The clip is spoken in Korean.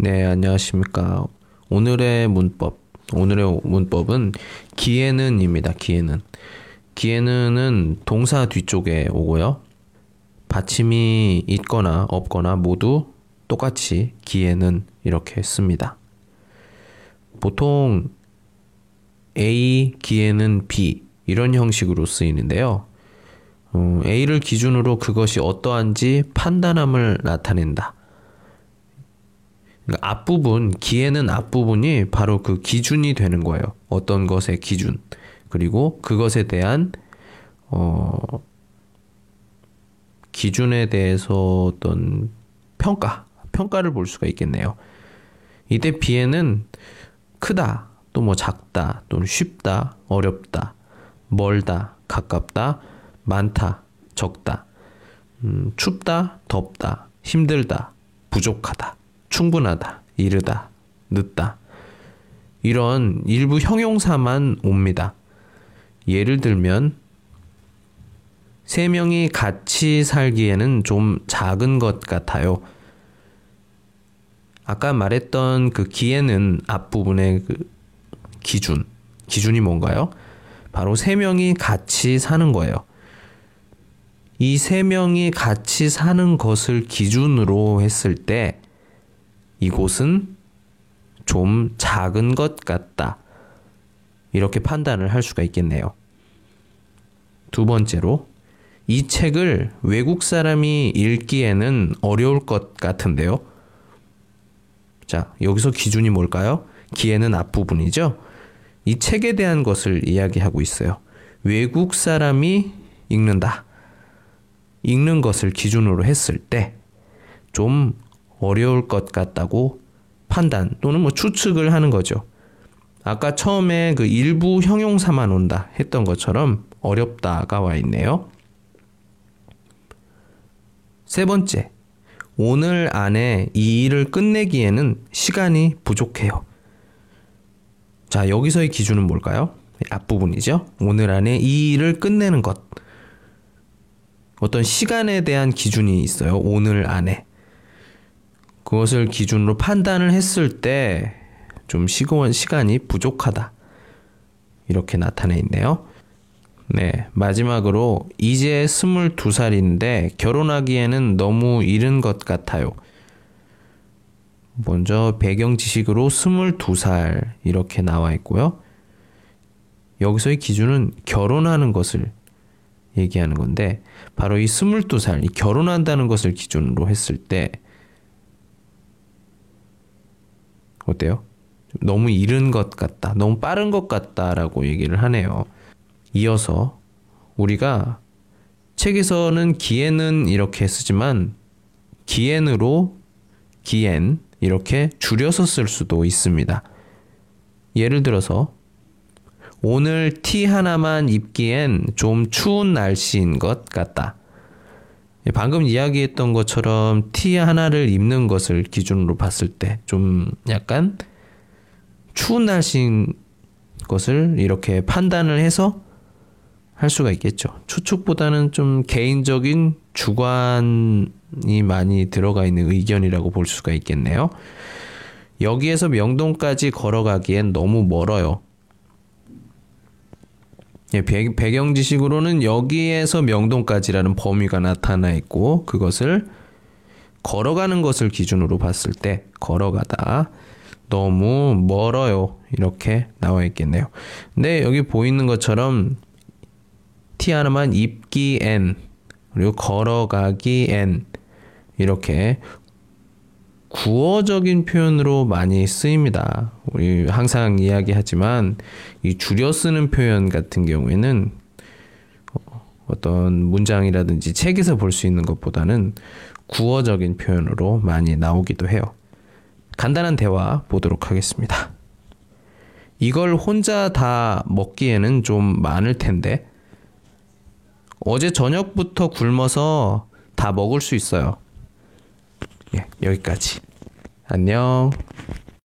안녕하십니까. 오늘의 문법, 오늘의 문법은 기에는입니다. 기에는. 기에는은 동사 뒤쪽에 오고요. 받침이 있거나 없거나 모두 똑같이 기에는 이렇게 씁니다. 보통 A 기에는 B 이런 형식으로 쓰이는데요. 어, A를 기준으로 그것이 어떠한지 판단함을 나타낸다. 그러니까 앞부분, 기에는 앞부분이 바로 그 기준이 되는 거예요. 어떤 것의 기준. 그리고 그것에 대한, 어, 기준에 대해서 어떤 평가, 평가를 볼 수가 있겠네요. 이때 B에는 크다, 또 뭐 작다, 또는 쉽다, 어렵다, 멀다, 가깝다, 많다, 적다, 음, 춥다, 덥다, 힘들다, 부족하다, 충분하다, 이르다, 늦다. 이런 일부 형용사만 옵니다. 예를 들면, 세 명이 같이 살기에는 좀 작은 것 같아요. 아까 말했던 그 기에는 앞부분의 그 기준, 기준이 뭔가요? 바로 세 명이 같이 사는 거예요. 이 세 명이 같이 사는 것을 기준으로 했을 때 이곳은 좀 작은 것 같다. 이렇게 판단을 할 수가 있겠네요. 두 번째로 이 책을 외국 사람이 읽기에는 어려울 것 같은데요. 자, 여기서 기준이 뭘까요? 기에는 앞부분이죠. 이 책에 대한 것을 이야기하고 있어요. 외국 사람이 읽는다. 읽는 것을 기준으로 했을 때 좀 어려울 것 같다고 판단 또는 뭐 추측을 하는 거죠. 아까 처음에 그 일부 형용사만 온다 했던 것처럼 어렵다가 와 있네요. 세 번째, 오늘 안에 이 일을 끝내기에는 시간이 부족해요. 자, 여기서의 기준은 뭘까요? 앞부분이죠. 오늘 안에 이 일을 끝내는 것. 어떤 시간에 대한 기준이 있어요. 오늘 안에. 그것을 기준으로 판단을 했을 때좀 시간, 시간이 부족하다. 이렇게 나타내 있네요. 네. 마지막으로, 이제 22살인데 결혼하기에는 너무 이른 것 같아요. 먼저 배경 지식으로 22살 이렇게 나와 있고요. 여기서의 기준은 결혼하는 것을 얘기하는 건데, 바로 이 22살, 이 결혼한다는 것을 기준으로 했을 때, 어때요? 너무 이른 것 같다. 너무 빠른 것 같다라고 얘기를 하네요. 이어서 우리가 책에서는 기에는 이렇게 쓰지만 기엔으로 기엔 이렇게 줄여서 쓸 수도 있습니다. 예를 들어서 오늘 티 하나만 입기엔 좀 추운 날씨인 것 같다. 방금 이야기했던 것처럼 티 하나를 입는 것을 기준으로 봤을 때 좀 약간 추운 날씨인 것을 이렇게 판단을 해서 할 수가 있겠죠. 추측보다는 좀 개인적인 주관이 많이 들어가 있는 의견이라고 볼 수가 있겠네요. 여기에서 명동까지 걸어가기엔 너무 멀어요. 예, 배경 지식으로는 여기에서 명동까지라는 범위가 나타나 있고 그것을 걸어가는 것을 기준으로 봤을 때 걸어가다 너무 멀어요 이렇게 나와 있겠네요. 근데 여기 보이는 것처럼 티 하나만 입기엔 그리고 걸어가기엔 이렇게 구어적인 표현으로 많이 쓰입니다. 우리 항상 이야기하지만 이 줄여 쓰는 표현 같은 경우에는 어떤 문장이라든지 책에서 볼 수 있는 것보다는 구어적인 표현으로 많이 나오기도 해요. 간단한 대화 보도록 하겠습니다. 이걸 혼자 다 먹기에는 좀 많을 텐데 어제 저녁부터 굶어서 다 먹을 수 있어요. 예, 여기까지. 안녕.